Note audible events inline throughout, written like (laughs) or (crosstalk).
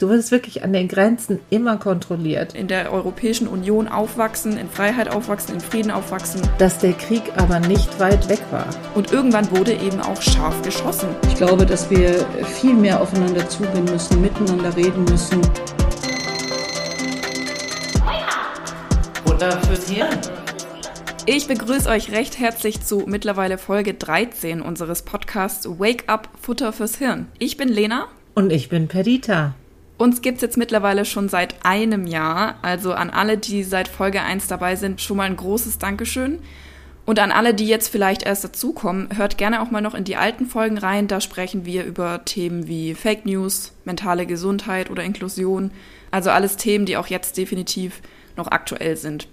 Du wirst wirklich an den Grenzen immer kontrolliert. In der Europäischen Union aufwachsen, in Freiheit aufwachsen, in Frieden aufwachsen. Dass der Krieg aber nicht weit weg war. Und irgendwann wurde eben auch scharf geschossen. Ich glaube, dass wir viel mehr aufeinander zugehen müssen, miteinander reden müssen. Butter fürs Hirn. Ich begrüße euch recht herzlich zu mittlerweile Folge 13 unseres Podcasts Wake Up Futter fürs Hirn. Ich bin Lena. Und ich bin Perdita. Uns gibt's jetzt mittlerweile schon seit einem Jahr. Also an alle, die seit Folge 1 dabei sind, schon mal ein großes Dankeschön. Und an alle, die jetzt vielleicht erst dazukommen, hört gerne auch mal noch in die alten Folgen rein. Da sprechen wir über Themen wie Fake News, mentale Gesundheit oder Inklusion. Also alles Themen, die auch jetzt definitiv noch aktuell sind.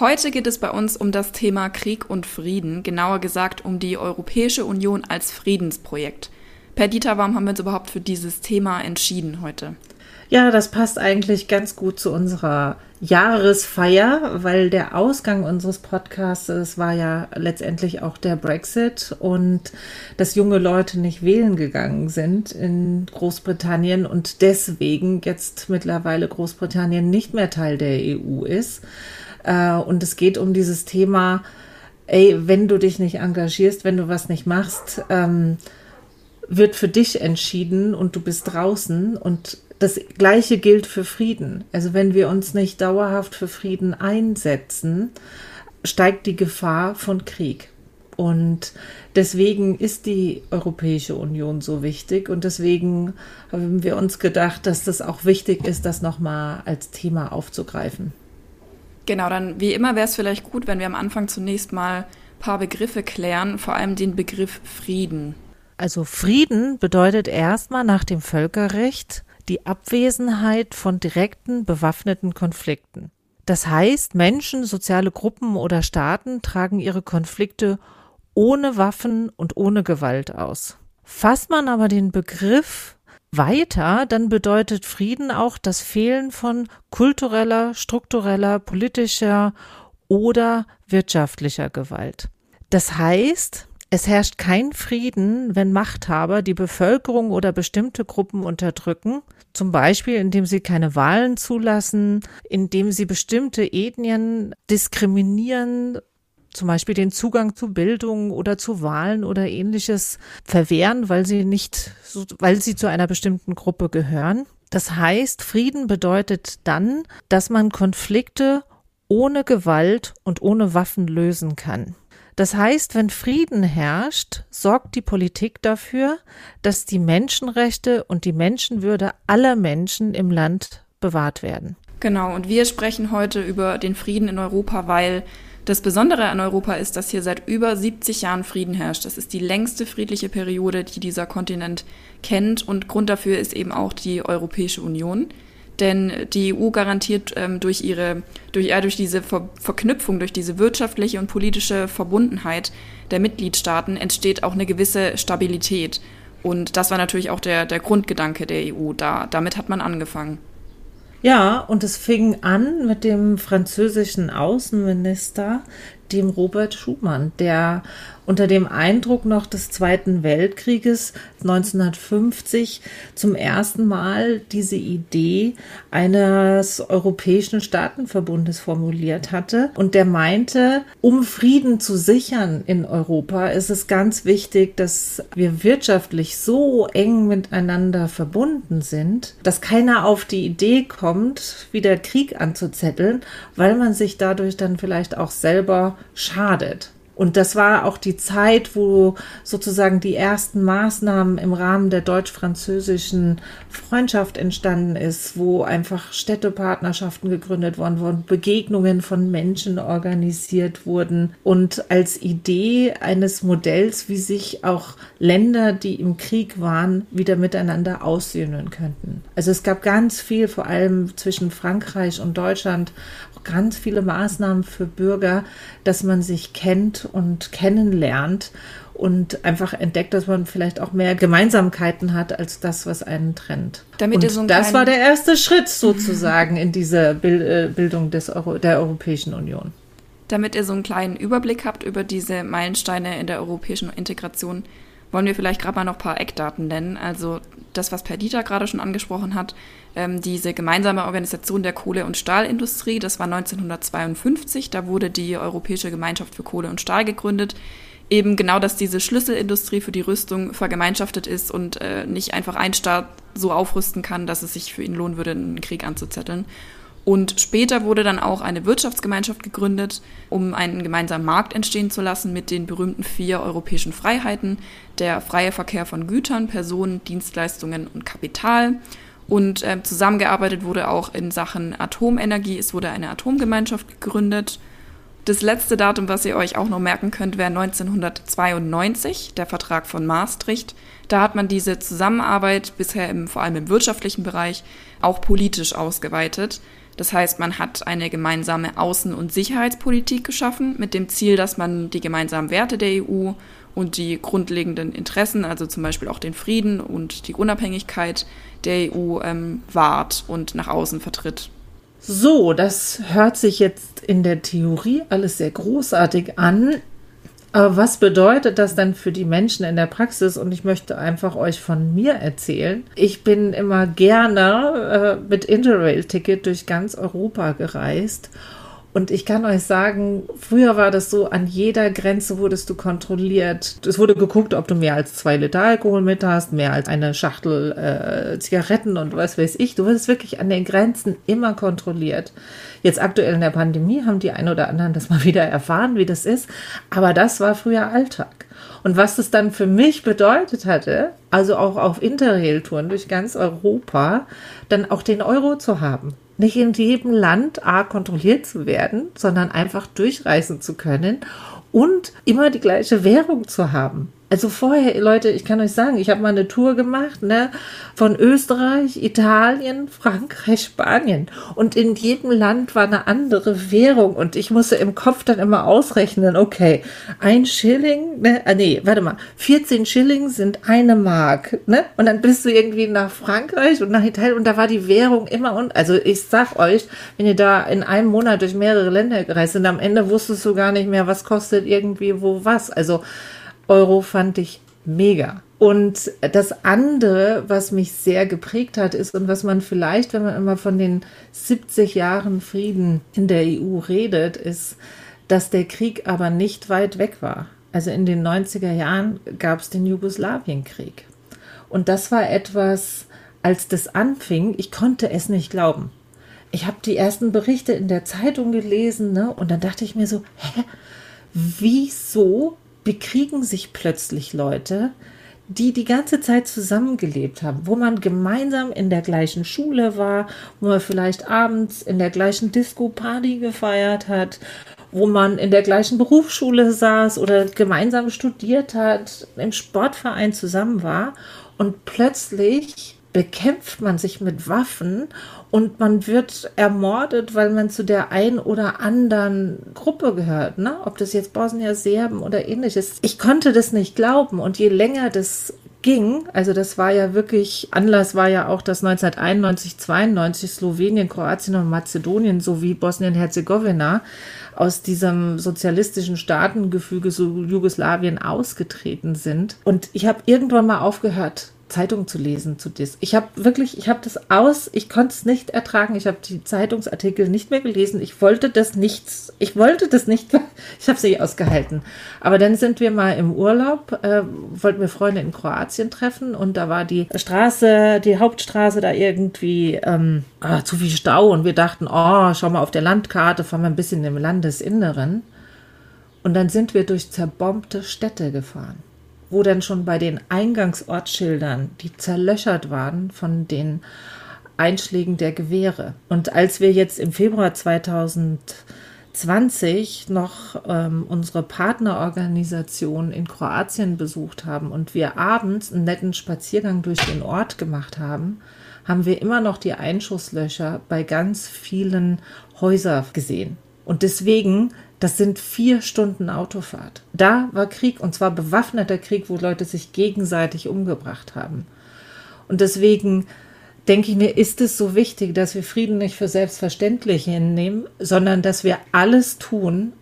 Heute geht es bei uns um das Thema Krieg und Frieden, genauer gesagt um die Europäische Union als Friedensprojekt. Perdita, warum haben wir uns überhaupt für dieses Thema entschieden heute? Ja, das passt eigentlich ganz gut zu unserer Jahresfeier, weil der Ausgang unseres Podcasts war ja letztendlich auch der Brexit und dass junge Leute nicht wählen gegangen sind in Großbritannien und deswegen jetzt mittlerweile Großbritannien nicht mehr Teil der EU ist. Äh, und es geht um dieses Thema, ey, wenn du dich nicht engagierst, wenn du was nicht machst, ähm, wird für dich entschieden und du bist draußen und das Gleiche gilt für Frieden. Also wenn wir uns nicht dauerhaft für Frieden einsetzen, steigt die Gefahr von Krieg. Und deswegen ist die Europäische Union so wichtig und deswegen haben wir uns gedacht, dass das auch wichtig ist, das nochmal als Thema aufzugreifen. Genau, dann wie immer wäre es vielleicht gut, wenn wir am Anfang zunächst mal ein paar Begriffe klären, vor allem den Begriff Frieden. Also Frieden bedeutet erstmal nach dem Völkerrecht die Abwesenheit von direkten bewaffneten Konflikten. Das heißt, Menschen, soziale Gruppen oder Staaten tragen ihre Konflikte ohne Waffen und ohne Gewalt aus. Fasst man aber den Begriff weiter, dann bedeutet Frieden auch das Fehlen von kultureller, struktureller, politischer oder wirtschaftlicher Gewalt. Das heißt, es herrscht kein Frieden, wenn Machthaber die Bevölkerung oder bestimmte Gruppen unterdrücken, zum Beispiel indem sie keine Wahlen zulassen, indem sie bestimmte Ethnien diskriminieren, zum Beispiel den Zugang zu Bildung oder zu Wahlen oder ähnliches verwehren, weil sie nicht, weil sie zu einer bestimmten Gruppe gehören. Das heißt, Frieden bedeutet dann, dass man Konflikte ohne Gewalt und ohne Waffen lösen kann. Das heißt, wenn Frieden herrscht, sorgt die Politik dafür, dass die Menschenrechte und die Menschenwürde aller Menschen im Land bewahrt werden. Genau, und wir sprechen heute über den Frieden in Europa, weil das Besondere an Europa ist, dass hier seit über 70 Jahren Frieden herrscht. Das ist die längste friedliche Periode, die dieser Kontinent kennt. Und Grund dafür ist eben auch die Europäische Union. Denn die EU garantiert ähm, durch ihre, durch, ja, durch diese Ver Verknüpfung, durch diese wirtschaftliche und politische Verbundenheit der Mitgliedstaaten entsteht auch eine gewisse Stabilität. Und das war natürlich auch der, der Grundgedanke der EU. Da, damit hat man angefangen. Ja, und es fing an mit dem französischen Außenminister, dem Robert Schumann, der unter dem Eindruck noch des Zweiten Weltkrieges 1950 zum ersten Mal diese Idee eines europäischen Staatenverbundes formuliert hatte. Und der meinte, um Frieden zu sichern in Europa, ist es ganz wichtig, dass wir wirtschaftlich so eng miteinander verbunden sind, dass keiner auf die Idee kommt, wieder Krieg anzuzetteln, weil man sich dadurch dann vielleicht auch selber schadet. Und das war auch die Zeit, wo sozusagen die ersten Maßnahmen im Rahmen der deutsch-französischen Freundschaft entstanden ist, wo einfach Städtepartnerschaften gegründet worden wurden, Begegnungen von Menschen organisiert wurden und als Idee eines Modells, wie sich auch Länder, die im Krieg waren, wieder miteinander aussöhnen könnten. Also es gab ganz viel, vor allem zwischen Frankreich und Deutschland, ganz viele Maßnahmen für Bürger, dass man sich kennt und kennenlernt und einfach entdeckt, dass man vielleicht auch mehr Gemeinsamkeiten hat als das, was einen trennt. Damit und so das war der erste Schritt sozusagen in diese äh, Bildung des Euro der Europäischen Union. Damit ihr so einen kleinen Überblick habt über diese Meilensteine in der europäischen Integration, wollen wir vielleicht gerade mal noch ein paar Eckdaten nennen. Also das, was Perdita gerade schon angesprochen hat, ähm, diese gemeinsame Organisation der Kohle- und Stahlindustrie, das war 1952, da wurde die Europäische Gemeinschaft für Kohle und Stahl gegründet. Eben genau, dass diese Schlüsselindustrie für die Rüstung vergemeinschaftet ist und äh, nicht einfach ein Staat so aufrüsten kann, dass es sich für ihn lohnen würde, einen Krieg anzuzetteln. Und später wurde dann auch eine Wirtschaftsgemeinschaft gegründet, um einen gemeinsamen Markt entstehen zu lassen mit den berühmten vier europäischen Freiheiten, der freie Verkehr von Gütern, Personen, Dienstleistungen und Kapital. Und äh, zusammengearbeitet wurde auch in Sachen Atomenergie. Es wurde eine Atomgemeinschaft gegründet. Das letzte Datum, was ihr euch auch noch merken könnt, wäre 1992, der Vertrag von Maastricht. Da hat man diese Zusammenarbeit bisher im, vor allem im wirtschaftlichen Bereich auch politisch ausgeweitet. Das heißt, man hat eine gemeinsame Außen- und Sicherheitspolitik geschaffen mit dem Ziel, dass man die gemeinsamen Werte der EU und die grundlegenden Interessen, also zum Beispiel auch den Frieden und die Unabhängigkeit der EU ähm, wahrt und nach außen vertritt. So, das hört sich jetzt in der Theorie alles sehr großartig an. Was bedeutet das dann für die Menschen in der Praxis? Und ich möchte einfach euch von mir erzählen. Ich bin immer gerne äh, mit Interrail-Ticket durch ganz Europa gereist und ich kann euch sagen, früher war das so, an jeder Grenze wurdest du kontrolliert. Es wurde geguckt, ob du mehr als zwei Liter Alkohol mit hast, mehr als eine Schachtel äh, Zigaretten und was weiß ich. Du wurdest wirklich an den Grenzen immer kontrolliert. Jetzt aktuell in der Pandemie haben die ein oder anderen das mal (laughs) wieder erfahren, wie das ist. Aber das war früher Alltag. Und was das dann für mich bedeutet hatte, also auch auf Interrail-Touren durch ganz Europa, dann auch den Euro zu haben nicht in jedem Land A kontrolliert zu werden, sondern einfach durchreisen zu können und immer die gleiche Währung zu haben. Also vorher, Leute, ich kann euch sagen, ich habe mal eine Tour gemacht, ne, von Österreich, Italien, Frankreich, Spanien. Und in jedem Land war eine andere Währung. Und ich musste im Kopf dann immer ausrechnen, okay, ein Schilling, ne, ah, nee, warte mal, 14 Schilling sind eine Mark, ne? Und dann bist du irgendwie nach Frankreich und nach Italien und da war die Währung immer und, also ich sag euch, wenn ihr da in einem Monat durch mehrere Länder gereist sind, am Ende wusstest du gar nicht mehr, was kostet irgendwie wo was. Also, Euro fand ich mega. Und das andere, was mich sehr geprägt hat, ist und was man vielleicht, wenn man immer von den 70 Jahren Frieden in der EU redet, ist, dass der Krieg aber nicht weit weg war. Also in den 90er Jahren gab es den Jugoslawienkrieg. Und das war etwas, als das anfing, ich konnte es nicht glauben. Ich habe die ersten Berichte in der Zeitung gelesen, ne? Und dann dachte ich mir so, hä, wieso bekriegen sich plötzlich Leute, die die ganze Zeit zusammengelebt haben, wo man gemeinsam in der gleichen Schule war, wo man vielleicht abends in der gleichen Disco-Party gefeiert hat, wo man in der gleichen Berufsschule saß oder gemeinsam studiert hat, im Sportverein zusammen war und plötzlich bekämpft man sich mit Waffen und man wird ermordet, weil man zu der einen oder anderen Gruppe gehört, ne? Ob das jetzt Bosnier, Serben oder ähnliches. Ich konnte das nicht glauben und je länger das ging, also das war ja wirklich, Anlass war ja auch, dass 1991, 92 Slowenien, Kroatien und Mazedonien sowie Bosnien-Herzegowina aus diesem sozialistischen Staatengefüge so Jugoslawien ausgetreten sind. Und ich habe irgendwann mal aufgehört, Zeitung zu lesen zu dis. Ich habe wirklich, ich habe das aus, ich konnte es nicht ertragen. Ich habe die Zeitungsartikel nicht mehr gelesen. Ich wollte das nicht, ich wollte das nicht, (laughs) ich habe sie ausgehalten. Aber dann sind wir mal im Urlaub, äh, wollten wir Freunde in Kroatien treffen und da war die Straße, die Hauptstraße da irgendwie ähm, ah, zu viel Stau und wir dachten, oh, schau mal auf der Landkarte, fahren wir ein bisschen im Landesinneren. Und dann sind wir durch zerbombte Städte gefahren wo dann schon bei den Eingangsortschildern, die zerlöchert waren von den Einschlägen der Gewehre. Und als wir jetzt im Februar 2020 noch ähm, unsere Partnerorganisation in Kroatien besucht haben und wir abends einen netten Spaziergang durch den Ort gemacht haben, haben wir immer noch die Einschusslöcher bei ganz vielen Häusern gesehen. Und deswegen das sind vier Stunden Autofahrt. Da war Krieg und zwar bewaffneter Krieg, wo Leute sich gegenseitig umgebracht haben. Und deswegen denke ich mir, ist es so wichtig, dass wir Frieden nicht für selbstverständlich hinnehmen, sondern dass wir alles tun,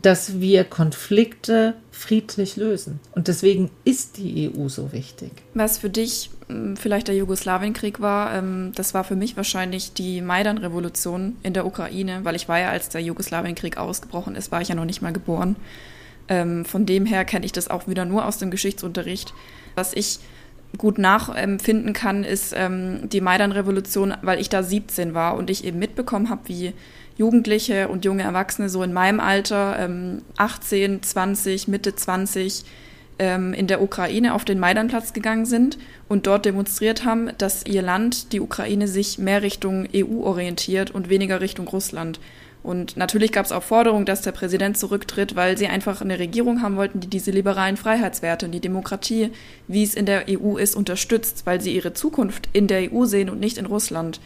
dass wir Konflikte friedlich lösen. Und deswegen ist die EU so wichtig. Was für dich vielleicht der Jugoslawienkrieg war, ähm, das war für mich wahrscheinlich die Maidan-Revolution in der Ukraine, weil ich war ja, als der Jugoslawienkrieg ausgebrochen ist, war ich ja noch nicht mal geboren. Ähm, von dem her kenne ich das auch wieder nur aus dem Geschichtsunterricht. Was ich gut nachempfinden kann, ist ähm, die Maidan-Revolution, weil ich da 17 war und ich eben mitbekommen habe, wie Jugendliche und junge Erwachsene so in meinem Alter, ähm, 18, 20, Mitte 20, ähm, in der Ukraine auf den Maidanplatz gegangen sind und dort demonstriert haben, dass ihr Land, die Ukraine, sich mehr Richtung EU orientiert und weniger Richtung Russland. Und natürlich gab es auch Forderungen, dass der Präsident zurücktritt, weil sie einfach eine Regierung haben wollten, die diese liberalen Freiheitswerte und die Demokratie, wie es in der EU ist, unterstützt, weil sie ihre Zukunft in der EU sehen und nicht in Russland.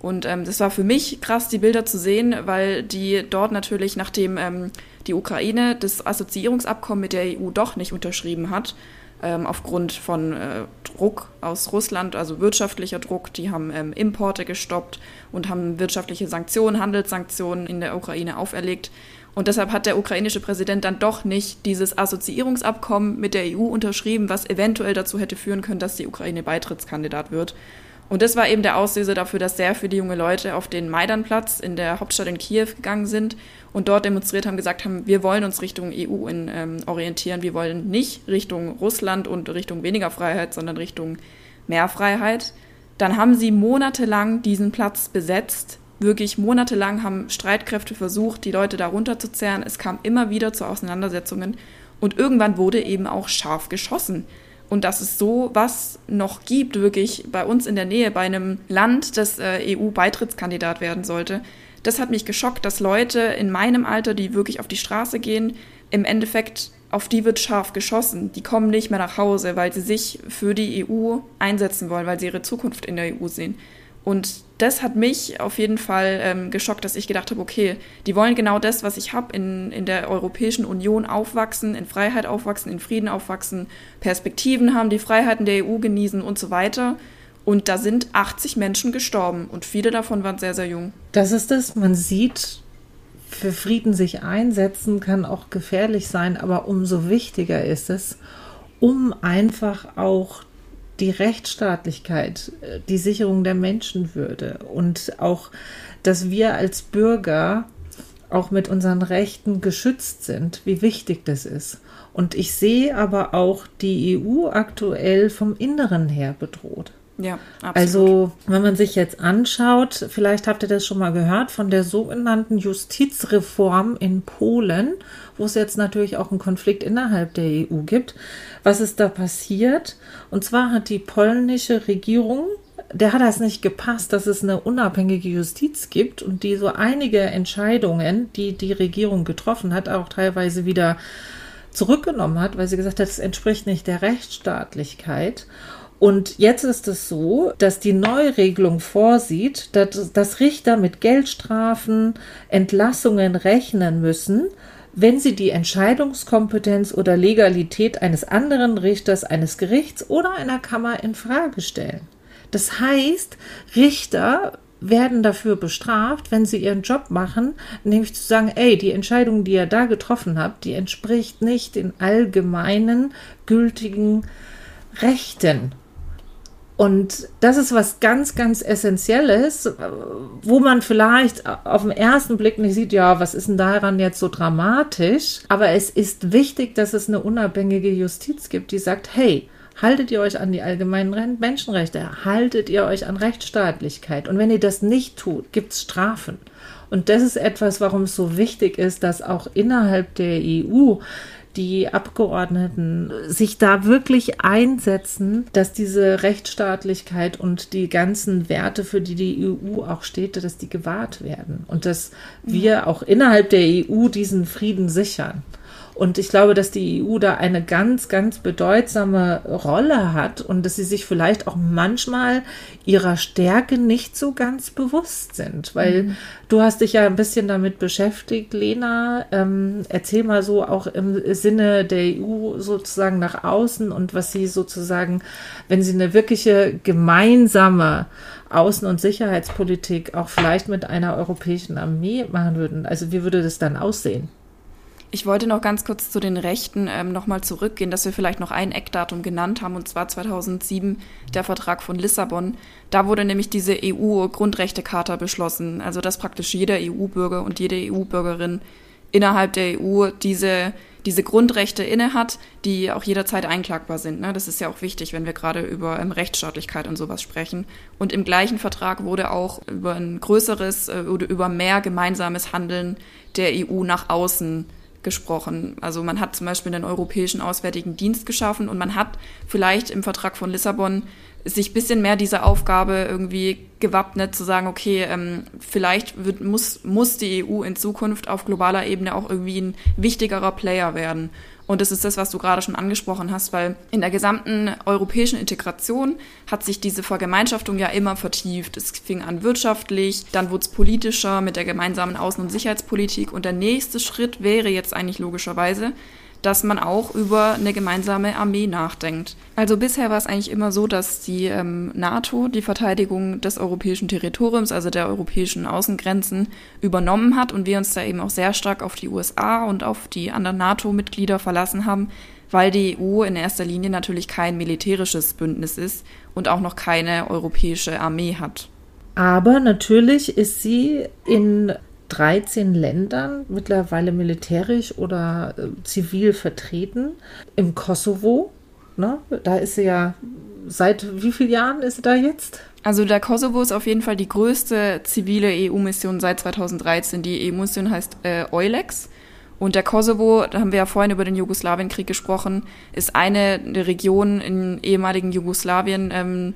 Und ähm, das war für mich krass, die Bilder zu sehen, weil die dort natürlich, nachdem ähm, die Ukraine das Assoziierungsabkommen mit der EU doch nicht unterschrieben hat, ähm, aufgrund von äh, Druck aus Russland, also wirtschaftlicher Druck. Die haben ähm, Importe gestoppt und haben wirtschaftliche Sanktionen, Handelssanktionen in der Ukraine auferlegt. Und deshalb hat der ukrainische Präsident dann doch nicht dieses Assoziierungsabkommen mit der EU unterschrieben, was eventuell dazu hätte führen können, dass die Ukraine Beitrittskandidat wird. Und das war eben der Auslöser dafür, dass sehr viele junge Leute auf den Maidanplatz in der Hauptstadt in Kiew gegangen sind und dort demonstriert haben, gesagt haben, wir wollen uns Richtung EU in, ähm, orientieren, wir wollen nicht Richtung Russland und Richtung weniger Freiheit, sondern Richtung mehr Freiheit. Dann haben sie monatelang diesen Platz besetzt. Wirklich monatelang haben Streitkräfte versucht, die Leute da runterzuzerren. Es kam immer wieder zu Auseinandersetzungen und irgendwann wurde eben auch scharf geschossen und dass es so was noch gibt, wirklich bei uns in der Nähe, bei einem Land, das äh, EU-Beitrittskandidat werden sollte, das hat mich geschockt, dass Leute in meinem Alter, die wirklich auf die Straße gehen, im Endeffekt auf die wird scharf geschossen. Die kommen nicht mehr nach Hause, weil sie sich für die EU einsetzen wollen, weil sie ihre Zukunft in der EU sehen. Und das hat mich auf jeden Fall ähm, geschockt, dass ich gedacht habe, okay, die wollen genau das, was ich habe, in, in der Europäischen Union aufwachsen, in Freiheit aufwachsen, in Frieden aufwachsen, Perspektiven haben, die Freiheiten der EU genießen und so weiter. Und da sind 80 Menschen gestorben und viele davon waren sehr, sehr jung. Das ist es. Man sieht, für Frieden sich einsetzen kann auch gefährlich sein, aber umso wichtiger ist es, um einfach auch die Rechtsstaatlichkeit, äh, die Sicherung der Menschenwürde und auch, dass wir als Bürger auch mit unseren Rechten geschützt sind, wie wichtig das ist. Und ich sehe aber auch die EU aktuell vom Inneren her bedroht. Ja, absolut. Also, wenn man sich jetzt anschaut, vielleicht habt ihr das schon mal gehört, von der sogenannten Justizreform in Polen, wo es jetzt natürlich auch einen Konflikt innerhalb der EU gibt. Was ist da passiert? Und zwar hat die polnische Regierung der hat das nicht gepasst, dass es eine unabhängige Justiz gibt und die so einige Entscheidungen, die die Regierung getroffen hat, auch teilweise wieder zurückgenommen hat, weil sie gesagt hat, es entspricht nicht der Rechtsstaatlichkeit. Und jetzt ist es so, dass die Neuregelung vorsieht, dass, dass Richter mit Geldstrafen, Entlassungen rechnen müssen, wenn sie die Entscheidungskompetenz oder Legalität eines anderen Richters, eines Gerichts oder einer Kammer in Frage stellen. Das heißt, Richter werden dafür bestraft, wenn sie ihren Job machen, nämlich zu sagen, ey, die Entscheidung, die ihr da getroffen habt, die entspricht nicht den allgemeinen gültigen Rechten und das ist was ganz, ganz Essentielles, wo man vielleicht auf den ersten Blick nicht sieht, ja, was ist denn daran jetzt so dramatisch? Aber es ist wichtig, dass es eine unabhängige Justiz gibt, die sagt, hey, haltet ihr euch an die allgemeinen Menschenrechte, haltet ihr euch an Rechtsstaatlichkeit. Und wenn ihr das nicht tut, gibt es Strafen. Und das ist etwas, warum es so wichtig ist, dass auch innerhalb der EU die Abgeordneten sich da wirklich einsetzen, dass diese Rechtsstaatlichkeit und die ganzen Werte, für die die EU auch steht, dass die gewahrt werden und dass wir auch innerhalb der EU diesen Frieden sichern. Und ich glaube, dass die EU da eine ganz, ganz bedeutsame Rolle hat und dass sie sich vielleicht auch manchmal ihrer Stärke nicht so ganz bewusst sind. Weil mhm. du hast dich ja ein bisschen damit beschäftigt, Lena. Ähm, erzähl mal so auch im Sinne der EU sozusagen nach außen und was sie sozusagen, wenn sie eine wirkliche gemeinsame Außen- und Sicherheitspolitik auch vielleicht mit einer europäischen Armee machen würden. Also wie würde das dann aussehen? Ich wollte noch ganz kurz zu den Rechten ähm, nochmal zurückgehen, dass wir vielleicht noch ein Eckdatum genannt haben, und zwar 2007 der Vertrag von Lissabon. Da wurde nämlich diese EU-Grundrechtecharta beschlossen, also dass praktisch jeder EU-Bürger und jede EU-Bürgerin innerhalb der EU diese diese Grundrechte innehat, die auch jederzeit einklagbar sind. Ne? Das ist ja auch wichtig, wenn wir gerade über ähm, Rechtsstaatlichkeit und sowas sprechen. Und im gleichen Vertrag wurde auch über ein größeres äh, oder über mehr gemeinsames Handeln der EU nach außen gesprochen. Also man hat zum Beispiel den Europäischen Auswärtigen Dienst geschaffen und man hat vielleicht im Vertrag von Lissabon sich bisschen mehr dieser Aufgabe irgendwie gewappnet, zu sagen, okay, ähm, vielleicht wird, muss, muss die EU in Zukunft auf globaler Ebene auch irgendwie ein wichtigerer Player werden. Und das ist das, was du gerade schon angesprochen hast, weil in der gesamten europäischen Integration hat sich diese Vergemeinschaftung ja immer vertieft. Es fing an wirtschaftlich, dann wurde es politischer mit der gemeinsamen Außen- und Sicherheitspolitik und der nächste Schritt wäre jetzt eigentlich logischerweise, dass man auch über eine gemeinsame Armee nachdenkt. Also bisher war es eigentlich immer so, dass die ähm, NATO die Verteidigung des europäischen Territoriums, also der europäischen Außengrenzen, übernommen hat und wir uns da eben auch sehr stark auf die USA und auf die anderen NATO-Mitglieder verlassen haben, weil die EU in erster Linie natürlich kein militärisches Bündnis ist und auch noch keine europäische Armee hat. Aber natürlich ist sie in 13 Ländern mittlerweile militärisch oder äh, zivil vertreten. Im Kosovo, ne, da ist sie ja, seit wie vielen Jahren ist sie da jetzt? Also der Kosovo ist auf jeden Fall die größte zivile EU-Mission seit 2013. Die EU-Mission heißt äh, EULEX. Und der Kosovo, da haben wir ja vorhin über den Jugoslawienkrieg gesprochen, ist eine Region im ehemaligen Jugoslawien, ähm,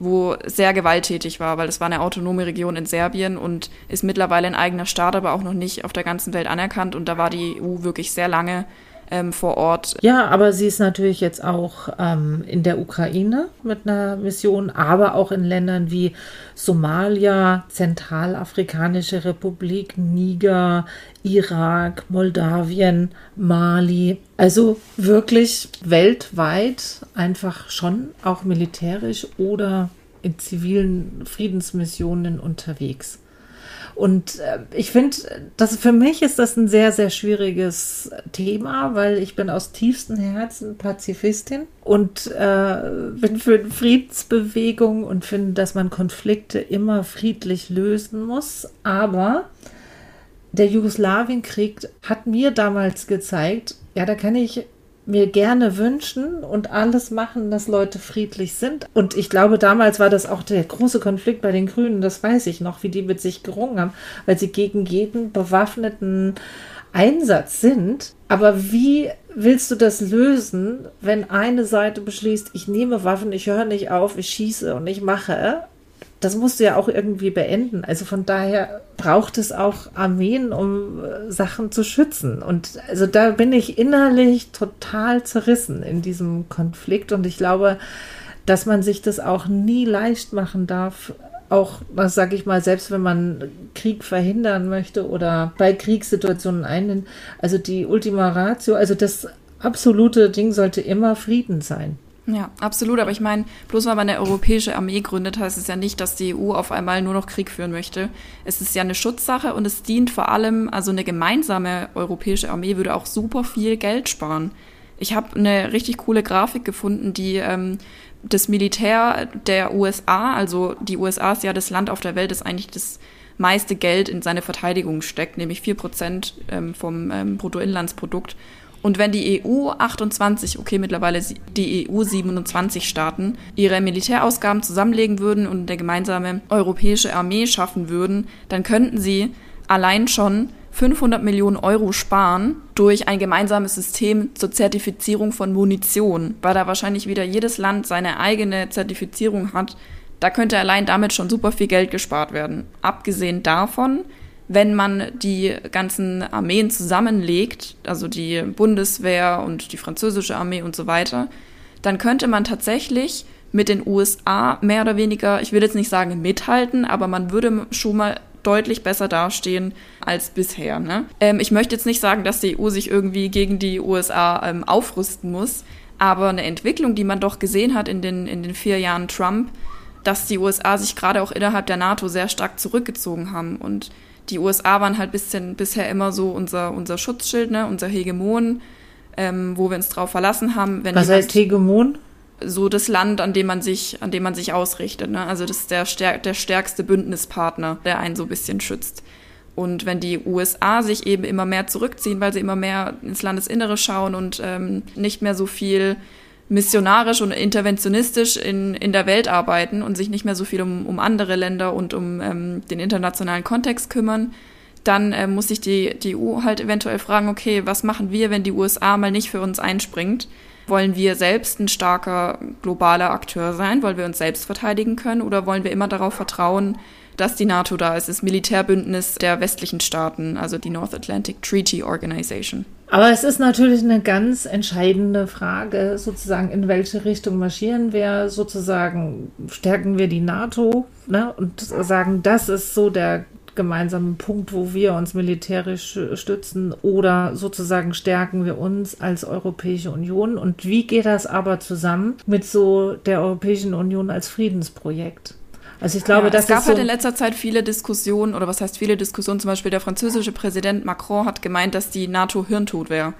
wo sehr gewalttätig war, weil es war eine autonome Region in Serbien und ist mittlerweile ein eigener Staat, aber auch noch nicht auf der ganzen Welt anerkannt. Und da war die EU wirklich sehr lange ähm, vor Ort. Ja, aber sie ist natürlich jetzt auch ähm, in der Ukraine mit einer Mission, aber auch in Ländern wie Somalia, Zentralafrikanische Republik, Niger, Irak, Moldawien, Mali. Also wirklich weltweit einfach schon auch militärisch oder in zivilen Friedensmissionen unterwegs. Und äh, ich finde, das für mich ist das ein sehr, sehr schwieriges Thema, weil ich bin aus tiefstem Herzen Pazifistin und äh, bin für Friedensbewegung und finde, dass man Konflikte immer friedlich lösen muss. Aber der Jugoslawienkrieg hat mir damals gezeigt, ja, da kann ich mir gerne wünschen und alles machen, dass Leute friedlich sind. Und ich glaube, damals war das auch der große Konflikt bei den Grünen, das weiß ich noch, wie die mit sich gerungen haben, weil sie gegen jeden bewaffneten Einsatz sind. Aber wie willst du das lösen, wenn eine Seite beschließt, ich nehme Waffen, ich höre nicht auf, ich schieße und ich mache das musst du ja auch irgendwie beenden. Also von daher braucht es auch Armeen, um äh, Sachen zu schützen. Und also da bin ich innerlich total zerrissen in diesem Konflikt. Und ich glaube, dass man sich das auch nie leicht machen darf. Auch, was sage ich mal, selbst wenn man Krieg verhindern möchte oder bei Kriegssituationen einen, also die Ultima Ratio, also das absolute Ding sollte immer Frieden sein. Ja, absolut. Aber ich meine, bloß weil man eine europäische Armee gründet, heißt es ja nicht, dass die EU auf einmal nur noch Krieg führen möchte. Es ist ja eine Schutzsache und es dient vor allem, also eine gemeinsame europäische Armee würde auch super viel Geld sparen. Ich habe eine richtig coole Grafik gefunden, die ähm, das Militär der USA, also die USA ist ja das Land auf der Welt, das eigentlich das meiste Geld in seine Verteidigung steckt, nämlich vier Prozent ähm, vom ähm, Bruttoinlandsprodukt. Und wenn die EU 28, okay, mittlerweile die EU 27 Staaten, ihre Militärausgaben zusammenlegen würden und eine gemeinsame europäische Armee schaffen würden, dann könnten sie allein schon 500 Millionen Euro sparen durch ein gemeinsames System zur Zertifizierung von Munition, weil da wahrscheinlich wieder jedes Land seine eigene Zertifizierung hat. Da könnte allein damit schon super viel Geld gespart werden. Abgesehen davon wenn man die ganzen Armeen zusammenlegt, also die Bundeswehr und die französische Armee und so weiter, dann könnte man tatsächlich mit den USA mehr oder weniger, ich will jetzt nicht sagen mithalten, aber man würde schon mal deutlich besser dastehen als bisher. Ne? Ähm, ich möchte jetzt nicht sagen, dass die EU sich irgendwie gegen die USA ähm, aufrüsten muss, aber eine Entwicklung, die man doch gesehen hat in den, in den vier Jahren Trump, dass die USA sich gerade auch innerhalb der NATO sehr stark zurückgezogen haben. Und die USA waren halt bisschen, bisher immer so unser, unser Schutzschild, ne, unser Hegemon, ähm, wo wir uns drauf verlassen haben. Was heißt Hegemon? So das Land, an dem man sich, an dem man sich ausrichtet. Ne? Also das ist der, stärk der stärkste Bündnispartner, der einen so ein bisschen schützt. Und wenn die USA sich eben immer mehr zurückziehen, weil sie immer mehr ins Landesinnere schauen und ähm, nicht mehr so viel missionarisch und interventionistisch in, in der Welt arbeiten und sich nicht mehr so viel um, um andere Länder und um ähm, den internationalen Kontext kümmern, dann äh, muss sich die, die EU halt eventuell fragen, okay, was machen wir, wenn die USA mal nicht für uns einspringt? Wollen wir selbst ein starker globaler Akteur sein? Wollen wir uns selbst verteidigen können? Oder wollen wir immer darauf vertrauen, dass die NATO da ist, das Militärbündnis der westlichen Staaten, also die North Atlantic Treaty Organization. Aber es ist natürlich eine ganz entscheidende Frage, sozusagen, in welche Richtung marschieren wir, sozusagen, stärken wir die NATO ne, und sagen, das ist so der gemeinsame Punkt, wo wir uns militärisch stützen. Oder sozusagen stärken wir uns als Europäische Union. Und wie geht das aber zusammen mit so der Europäischen Union als Friedensprojekt? Also ich glaube, ja, das es gab halt in letzter Zeit viele Diskussionen, oder was heißt viele Diskussionen, zum Beispiel der französische Präsident Macron hat gemeint, dass die NATO hirntot wäre.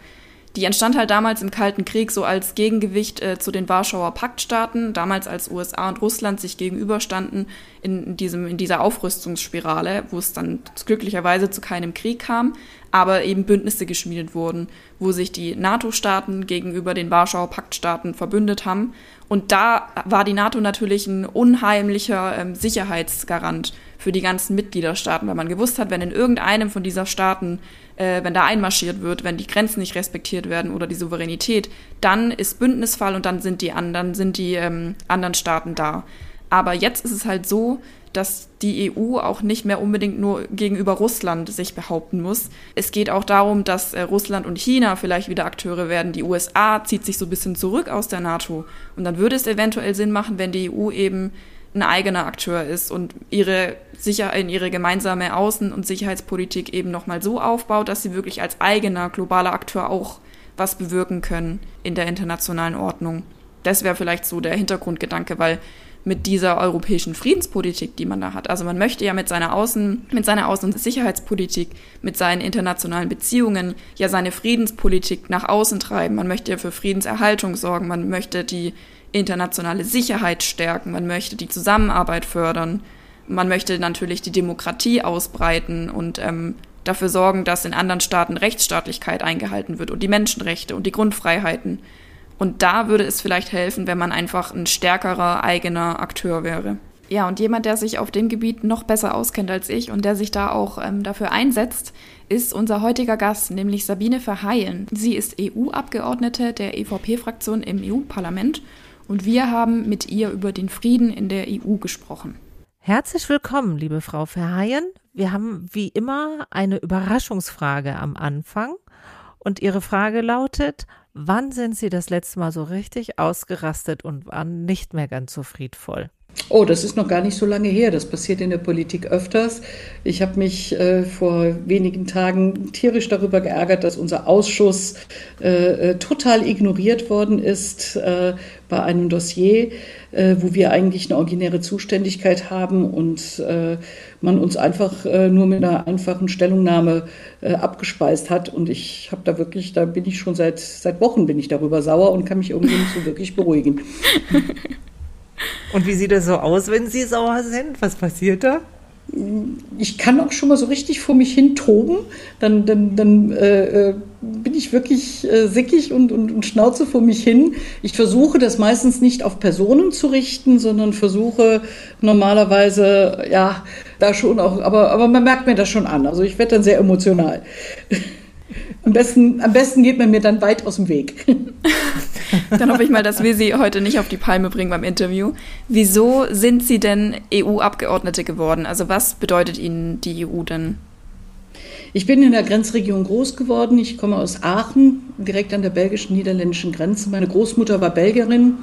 Die entstand halt damals im Kalten Krieg so als Gegengewicht äh, zu den Warschauer Paktstaaten, damals als USA und Russland sich gegenüberstanden in, diesem, in dieser Aufrüstungsspirale, wo es dann glücklicherweise zu keinem Krieg kam, aber eben Bündnisse geschmiedet wurden, wo sich die NATO-Staaten gegenüber den Warschauer Paktstaaten verbündet haben. Und da war die NATO natürlich ein unheimlicher ähm, Sicherheitsgarant für die ganzen Mitgliederstaaten, weil man gewusst hat, wenn in irgendeinem von dieser Staaten, äh, wenn da einmarschiert wird, wenn die Grenzen nicht respektiert werden oder die Souveränität, dann ist Bündnisfall und dann sind die anderen, sind die ähm, anderen Staaten da. Aber jetzt ist es halt so, dass die EU auch nicht mehr unbedingt nur gegenüber Russland sich behaupten muss. Es geht auch darum, dass äh, Russland und China vielleicht wieder Akteure werden. Die USA zieht sich so ein bisschen zurück aus der NATO. Und dann würde es eventuell Sinn machen, wenn die EU eben ein eigener Akteur ist und ihre sicher in ihre gemeinsame Außen- und Sicherheitspolitik eben nochmal so aufbaut, dass sie wirklich als eigener globaler Akteur auch was bewirken können in der internationalen Ordnung. Das wäre vielleicht so der Hintergrundgedanke, weil mit dieser europäischen Friedenspolitik, die man da hat. Also man möchte ja mit seiner Außen, mit seiner Außen- und Sicherheitspolitik, mit seinen internationalen Beziehungen ja seine Friedenspolitik nach außen treiben. Man möchte ja für Friedenserhaltung sorgen. Man möchte die internationale Sicherheit stärken. Man möchte die Zusammenarbeit fördern. Man möchte natürlich die Demokratie ausbreiten und ähm, dafür sorgen, dass in anderen Staaten Rechtsstaatlichkeit eingehalten wird und die Menschenrechte und die Grundfreiheiten. Und da würde es vielleicht helfen, wenn man einfach ein stärkerer eigener Akteur wäre. Ja, und jemand, der sich auf dem Gebiet noch besser auskennt als ich und der sich da auch ähm, dafür einsetzt, ist unser heutiger Gast, nämlich Sabine Verheyen. Sie ist EU-Abgeordnete der EVP-Fraktion im EU-Parlament und wir haben mit ihr über den Frieden in der EU gesprochen. Herzlich willkommen, liebe Frau Verheyen. Wir haben wie immer eine Überraschungsfrage am Anfang und Ihre Frage lautet, Wann sind Sie das letzte Mal so richtig ausgerastet und waren nicht mehr ganz so friedvoll? Oh, das ist noch gar nicht so lange her. Das passiert in der Politik öfters. Ich habe mich äh, vor wenigen Tagen tierisch darüber geärgert, dass unser Ausschuss äh, äh total ignoriert worden ist äh, bei einem Dossier, äh, wo wir eigentlich eine originäre Zuständigkeit haben und äh, man uns einfach nur mit einer einfachen Stellungnahme abgespeist hat. Und ich habe da wirklich, da bin ich schon seit, seit Wochen bin ich darüber sauer und kann mich irgendwie nicht so wirklich beruhigen. (laughs) Und wie sieht das so aus, wenn Sie sauer sind? Was passiert da? ich kann auch schon mal so richtig vor mich hin toben, dann, dann, dann äh, äh, bin ich wirklich äh, sickig und, und, und schnauze vor mich hin. Ich versuche das meistens nicht auf Personen zu richten, sondern versuche normalerweise, ja, da schon auch, aber, aber man merkt mir das schon an. Also ich werde dann sehr emotional. Am besten, am besten geht man mir dann weit aus dem Weg. (laughs) Dann hoffe ich mal, dass wir Sie heute nicht auf die Palme bringen beim Interview. Wieso sind Sie denn EU-Abgeordnete geworden? Also was bedeutet Ihnen die EU denn? Ich bin in der Grenzregion groß geworden. Ich komme aus Aachen, direkt an der belgischen-niederländischen Grenze. Meine Großmutter war Belgierin.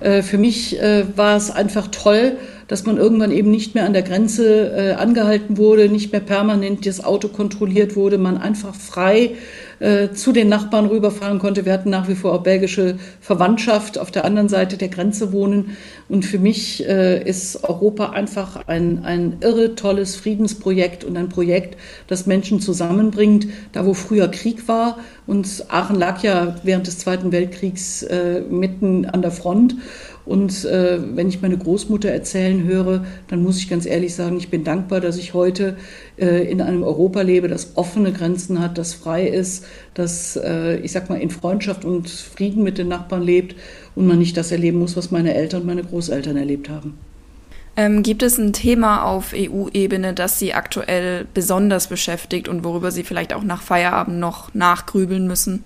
Äh, für mich äh, war es einfach toll, dass man irgendwann eben nicht mehr an der Grenze äh, angehalten wurde, nicht mehr permanent das Auto kontrolliert wurde, man einfach frei äh, zu den Nachbarn rüberfahren konnte. Wir hatten nach wie vor auch belgische Verwandtschaft auf der anderen Seite der Grenze wohnen. Und für mich äh, ist Europa einfach ein, ein irre tolles Friedensprojekt und ein Projekt, das Menschen zusammenbringt, da wo früher Krieg war. Und Aachen lag ja während des Zweiten Weltkriegs äh, mitten an der Front. Und äh, wenn ich meine Großmutter erzählen höre, dann muss ich ganz ehrlich sagen, ich bin dankbar, dass ich heute äh, in einem Europa lebe, das offene Grenzen hat, das frei ist, das, äh, ich sag mal, in Freundschaft und Frieden mit den Nachbarn lebt und man nicht das erleben muss, was meine Eltern und meine Großeltern erlebt haben. Ähm, gibt es ein Thema auf EU-Ebene, das Sie aktuell besonders beschäftigt und worüber Sie vielleicht auch nach Feierabend noch nachgrübeln müssen?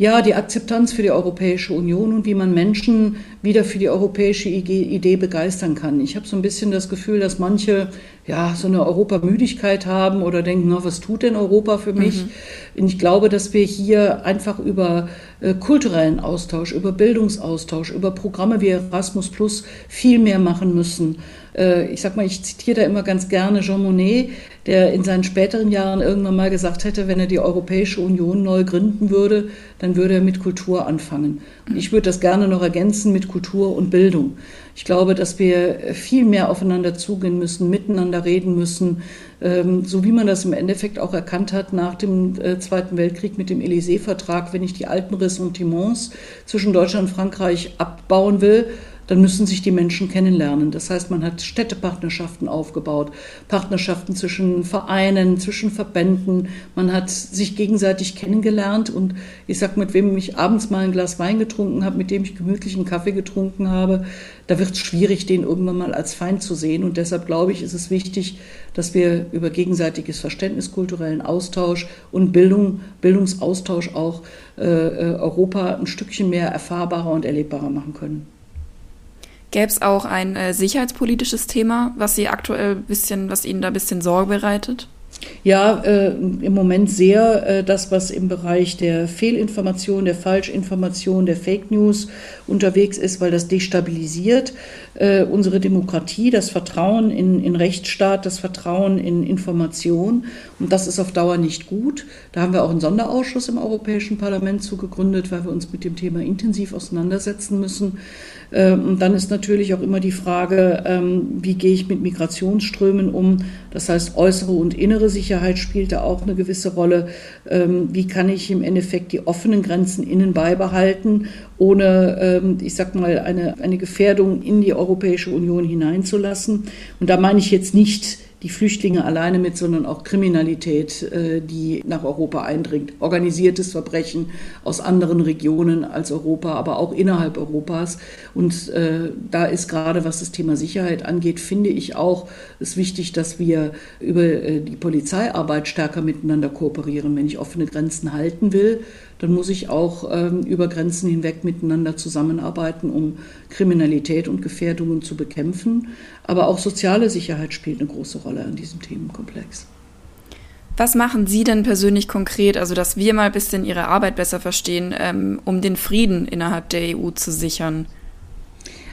Ja, die Akzeptanz für die Europäische Union und wie man Menschen wieder für die europäische Idee begeistern kann. Ich habe so ein bisschen das Gefühl, dass manche ja so eine Europamüdigkeit haben oder denken, na, was tut denn Europa für mich? Mhm. Und ich glaube, dass wir hier einfach über äh, kulturellen Austausch, über Bildungsaustausch, über Programme wie Erasmus Plus viel mehr machen müssen. Äh, ich sag mal, ich zitiere da immer ganz gerne Jean Monnet, der in seinen späteren Jahren irgendwann mal gesagt hätte, wenn er die Europäische Union neu gründen würde, dann würde er mit Kultur anfangen. Und ich würde das gerne noch ergänzen mit Kultur und Bildung. Ich glaube, dass wir viel mehr aufeinander zugehen müssen, miteinander reden müssen, ähm, so wie man das im Endeffekt auch erkannt hat nach dem äh, Zweiten Weltkrieg mit dem Élysée-Vertrag. Wenn ich die alten Ressentiments zwischen Deutschland und Frankreich abbauen will, dann müssen sich die Menschen kennenlernen. Das heißt, man hat Städtepartnerschaften aufgebaut, Partnerschaften zwischen Vereinen, zwischen Verbänden. Man hat sich gegenseitig kennengelernt und ich sag, mit wem ich abends mal ein Glas Wein getrunken habe, mit dem ich gemütlichen Kaffee getrunken habe, da wird es schwierig, den irgendwann mal als Feind zu sehen. Und deshalb glaube ich, ist es wichtig, dass wir über gegenseitiges Verständnis, kulturellen Austausch und Bildung, Bildungsaustausch auch äh, äh Europa ein Stückchen mehr erfahrbarer und erlebbarer machen können. Gäbe es auch ein äh, sicherheitspolitisches Thema, was Sie aktuell bisschen, was Ihnen da ein bisschen Sorge bereitet? Ja, äh, im Moment sehr äh, das, was im Bereich der Fehlinformation, der Falschinformation, der Fake News unterwegs ist, weil das destabilisiert äh, unsere Demokratie, das Vertrauen in, in Rechtsstaat, das Vertrauen in Information. Und das ist auf Dauer nicht gut. Da haben wir auch einen Sonderausschuss im Europäischen Parlament zugegründet, weil wir uns mit dem Thema intensiv auseinandersetzen müssen. Ähm, und dann ist natürlich auch immer die Frage, ähm, wie gehe ich mit Migrationsströmen um? Das heißt, äußere und innere Sicherheit spielt da auch eine gewisse Rolle. Ähm, wie kann ich im Endeffekt die offenen Grenzen innen beibehalten, ohne, ich sag mal, eine, eine Gefährdung in die Europäische Union hineinzulassen? Und da meine ich jetzt nicht die Flüchtlinge alleine mit, sondern auch Kriminalität, äh, die nach Europa eindringt. Organisiertes Verbrechen aus anderen Regionen als Europa, aber auch innerhalb Europas. Und äh, da ist gerade, was das Thema Sicherheit angeht, finde ich auch, es wichtig, dass wir über äh, die Polizeiarbeit stärker miteinander kooperieren. Wenn ich offene Grenzen halten will, dann muss ich auch ähm, über Grenzen hinweg miteinander zusammenarbeiten, um Kriminalität und Gefährdungen zu bekämpfen. Aber auch soziale Sicherheit spielt eine große Rolle an diesem Themenkomplex. Was machen Sie denn persönlich konkret, also dass wir mal ein bisschen Ihre Arbeit besser verstehen, ähm, um den Frieden innerhalb der EU zu sichern?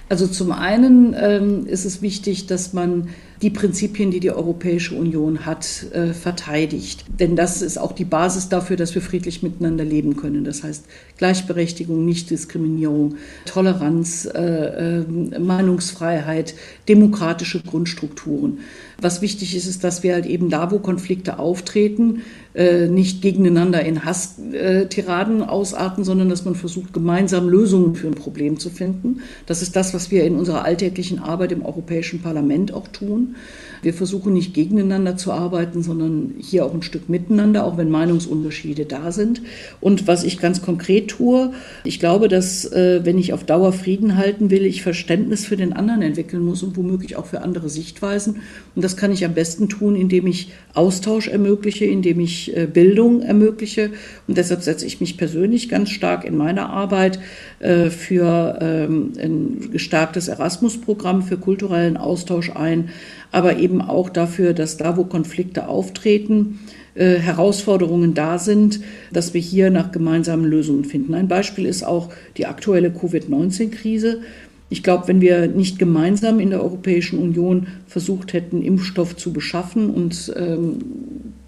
Also zum einen ähm, ist es wichtig, dass man die Prinzipien, die die Europäische Union hat, äh, verteidigt. Denn das ist auch die Basis dafür, dass wir friedlich miteinander leben können. Das heißt Gleichberechtigung, Nichtdiskriminierung, Toleranz, äh, äh, Meinungsfreiheit, demokratische Grundstrukturen. Was wichtig ist, ist, dass wir halt eben da, wo Konflikte auftreten, äh, nicht gegeneinander in Hasstiraden ausarten, sondern dass man versucht, gemeinsam Lösungen für ein Problem zu finden. Das ist das, was wir in unserer alltäglichen Arbeit im Europäischen Parlament auch tun. Wir versuchen nicht gegeneinander zu arbeiten, sondern hier auch ein Stück miteinander, auch wenn Meinungsunterschiede da sind. Und was ich ganz konkret tue, ich glaube, dass äh, wenn ich auf Dauer Frieden halten will, ich Verständnis für den anderen entwickeln muss und womöglich auch für andere Sichtweisen. Und das kann ich am besten tun, indem ich Austausch ermögliche, indem ich äh, Bildung ermögliche. Und deshalb setze ich mich persönlich ganz stark in meiner Arbeit äh, für ähm, ein gestärktes Erasmus-Programm für kulturellen Austausch ein, aber eben auch dafür, dass da, wo Konflikte auftreten, äh, Herausforderungen da sind, dass wir hier nach gemeinsamen Lösungen finden. Ein Beispiel ist auch die aktuelle Covid-19-Krise. Ich glaube, wenn wir nicht gemeinsam in der Europäischen Union versucht hätten, Impfstoff zu beschaffen und ähm,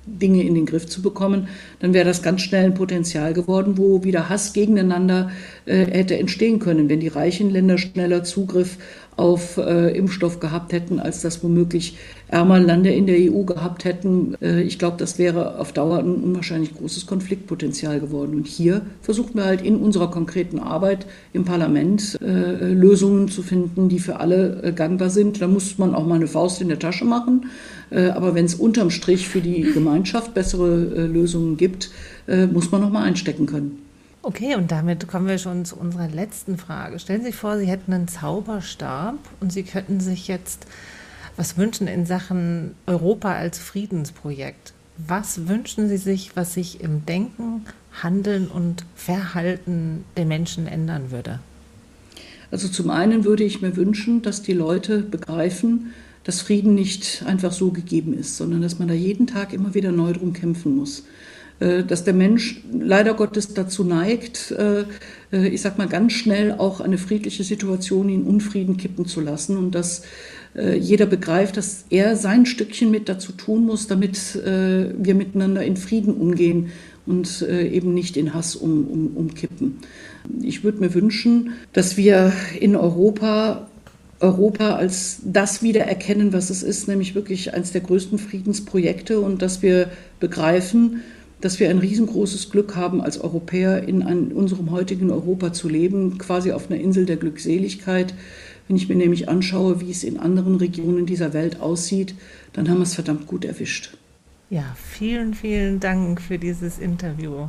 Dinge in den Griff zu bekommen, dann wäre das ganz schnell ein Potenzial geworden, wo wieder Hass gegeneinander äh, hätte entstehen können, wenn die reichen Länder schneller Zugriff auf äh, Impfstoff gehabt hätten, als das womöglich ärmer Länder in der EU gehabt hätten. Äh, ich glaube, das wäre auf Dauer ein unwahrscheinlich großes Konfliktpotenzial geworden. Und hier versuchen wir halt in unserer konkreten Arbeit im Parlament äh, Lösungen zu finden, die für alle äh, gangbar sind. Da muss man auch mal eine Faust in der Tasche machen. Äh, aber wenn es unterm Strich für die Gemeinschaft bessere äh, Lösungen gibt, muss man noch mal einstecken können. Okay, und damit kommen wir schon zu unserer letzten Frage. Stellen Sie sich vor, Sie hätten einen Zauberstab und Sie könnten sich jetzt was wünschen in Sachen Europa als Friedensprojekt. Was wünschen Sie sich, was sich im Denken, Handeln und Verhalten der Menschen ändern würde? Also zum einen würde ich mir wünschen, dass die Leute begreifen, dass Frieden nicht einfach so gegeben ist, sondern dass man da jeden Tag immer wieder neu drum kämpfen muss. Äh, dass der Mensch leider Gottes dazu neigt, äh, äh, ich sag mal ganz schnell auch eine friedliche Situation in Unfrieden kippen zu lassen und dass jeder begreift, dass er sein Stückchen mit dazu tun muss, damit wir miteinander in Frieden umgehen und eben nicht in Hass um, um, umkippen. Ich würde mir wünschen, dass wir in Europa Europa als das wieder erkennen, was es ist, nämlich wirklich eines der größten Friedensprojekte und dass wir begreifen, dass wir ein riesengroßes Glück haben, als Europäer in ein, unserem heutigen Europa zu leben, quasi auf einer Insel der Glückseligkeit. Wenn ich mir nämlich anschaue, wie es in anderen Regionen dieser Welt aussieht, dann haben wir es verdammt gut erwischt. Ja, vielen, vielen Dank für dieses Interview.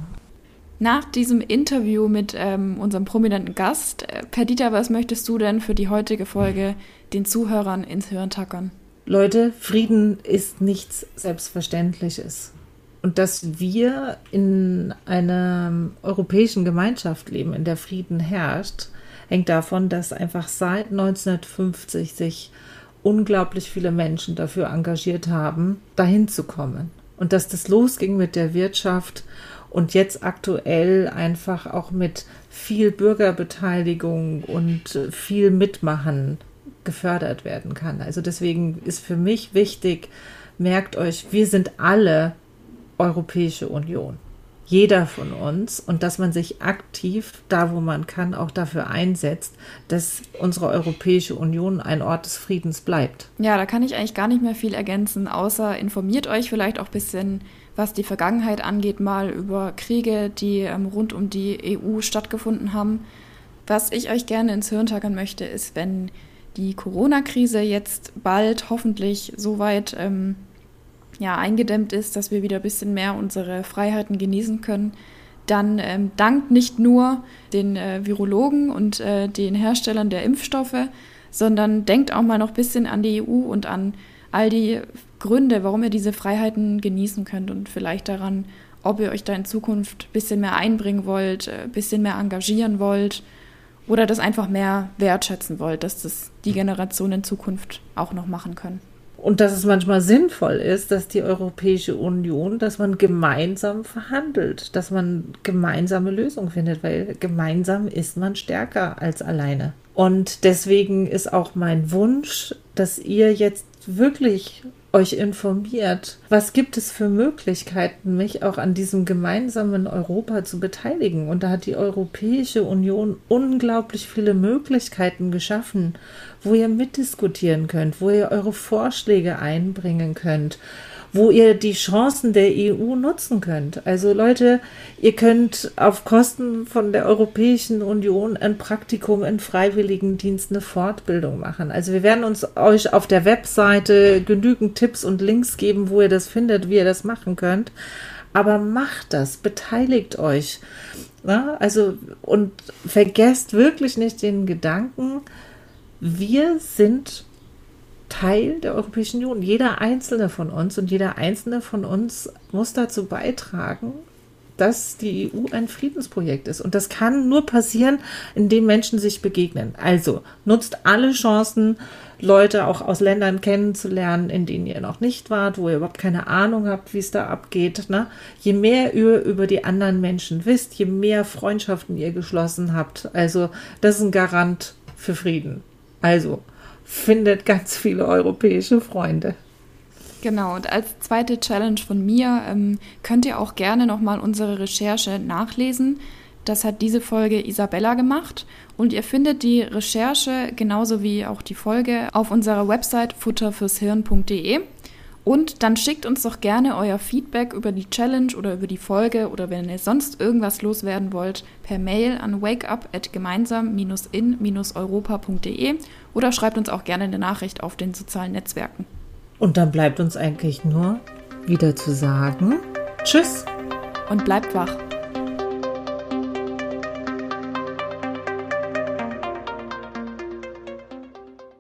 Nach diesem Interview mit ähm, unserem prominenten Gast, äh, Perdita, was möchtest du denn für die heutige Folge den Zuhörern ins Hirn tackern? Leute, Frieden ist nichts Selbstverständliches. Und dass wir in einer europäischen Gemeinschaft leben, in der Frieden herrscht, hängt davon, dass einfach seit 1950 sich unglaublich viele Menschen dafür engagiert haben, dahin zu kommen. Und dass das losging mit der Wirtschaft und jetzt aktuell einfach auch mit viel Bürgerbeteiligung und viel Mitmachen gefördert werden kann. Also deswegen ist für mich wichtig, merkt euch, wir sind alle Europäische Union. Jeder von uns und dass man sich aktiv, da wo man kann, auch dafür einsetzt, dass unsere Europäische Union ein Ort des Friedens bleibt. Ja, da kann ich eigentlich gar nicht mehr viel ergänzen, außer informiert euch vielleicht auch ein bisschen, was die Vergangenheit angeht, mal über Kriege, die ähm, rund um die EU stattgefunden haben. Was ich euch gerne ins Hirn tackern möchte, ist, wenn die Corona-Krise jetzt bald hoffentlich so weit ähm, ja, eingedämmt ist, dass wir wieder ein bisschen mehr unsere Freiheiten genießen können, dann ähm, dankt nicht nur den äh, Virologen und äh, den Herstellern der Impfstoffe, sondern denkt auch mal noch ein bisschen an die EU und an all die Gründe, warum ihr diese Freiheiten genießen könnt und vielleicht daran, ob ihr euch da in Zukunft ein bisschen mehr einbringen wollt, ein äh, bisschen mehr engagieren wollt oder das einfach mehr wertschätzen wollt, dass das die Generation in Zukunft auch noch machen können. Und dass es manchmal sinnvoll ist, dass die Europäische Union, dass man gemeinsam verhandelt, dass man gemeinsame Lösungen findet, weil gemeinsam ist man stärker als alleine. Und deswegen ist auch mein Wunsch, dass ihr jetzt wirklich euch informiert, was gibt es für Möglichkeiten, mich auch an diesem gemeinsamen Europa zu beteiligen. Und da hat die Europäische Union unglaublich viele Möglichkeiten geschaffen, wo ihr mitdiskutieren könnt, wo ihr eure Vorschläge einbringen könnt, wo ihr die Chancen der EU nutzen könnt. Also Leute, ihr könnt auf Kosten von der Europäischen Union ein Praktikum in Freiwilligendienst, eine Fortbildung machen. Also wir werden uns euch auf der Webseite genügend Tipps und Links geben, wo ihr das findet, wie ihr das machen könnt. Aber macht das, beteiligt euch. Na, also und vergesst wirklich nicht den Gedanken, wir sind Teil der Europäischen Union. Jeder einzelne von uns und jeder einzelne von uns muss dazu beitragen, dass die EU ein Friedensprojekt ist. Und das kann nur passieren, indem Menschen sich begegnen. Also nutzt alle Chancen, Leute auch aus Ländern kennenzulernen, in denen ihr noch nicht wart, wo ihr überhaupt keine Ahnung habt, wie es da abgeht. Ne? Je mehr ihr über die anderen Menschen wisst, je mehr Freundschaften ihr geschlossen habt, also das ist ein Garant für Frieden. Also findet ganz viele europäische Freunde. Genau, und als zweite Challenge von mir ähm, könnt ihr auch gerne nochmal unsere Recherche nachlesen. Das hat diese Folge Isabella gemacht und ihr findet die Recherche genauso wie auch die Folge auf unserer Website futterfürshirn.de. Und dann schickt uns doch gerne euer Feedback über die Challenge oder über die Folge oder wenn ihr sonst irgendwas loswerden wollt, per Mail an wakeup@gemeinsam-in-europa.de oder schreibt uns auch gerne eine Nachricht auf den sozialen Netzwerken. Und dann bleibt uns eigentlich nur wieder zu sagen, tschüss und bleibt wach.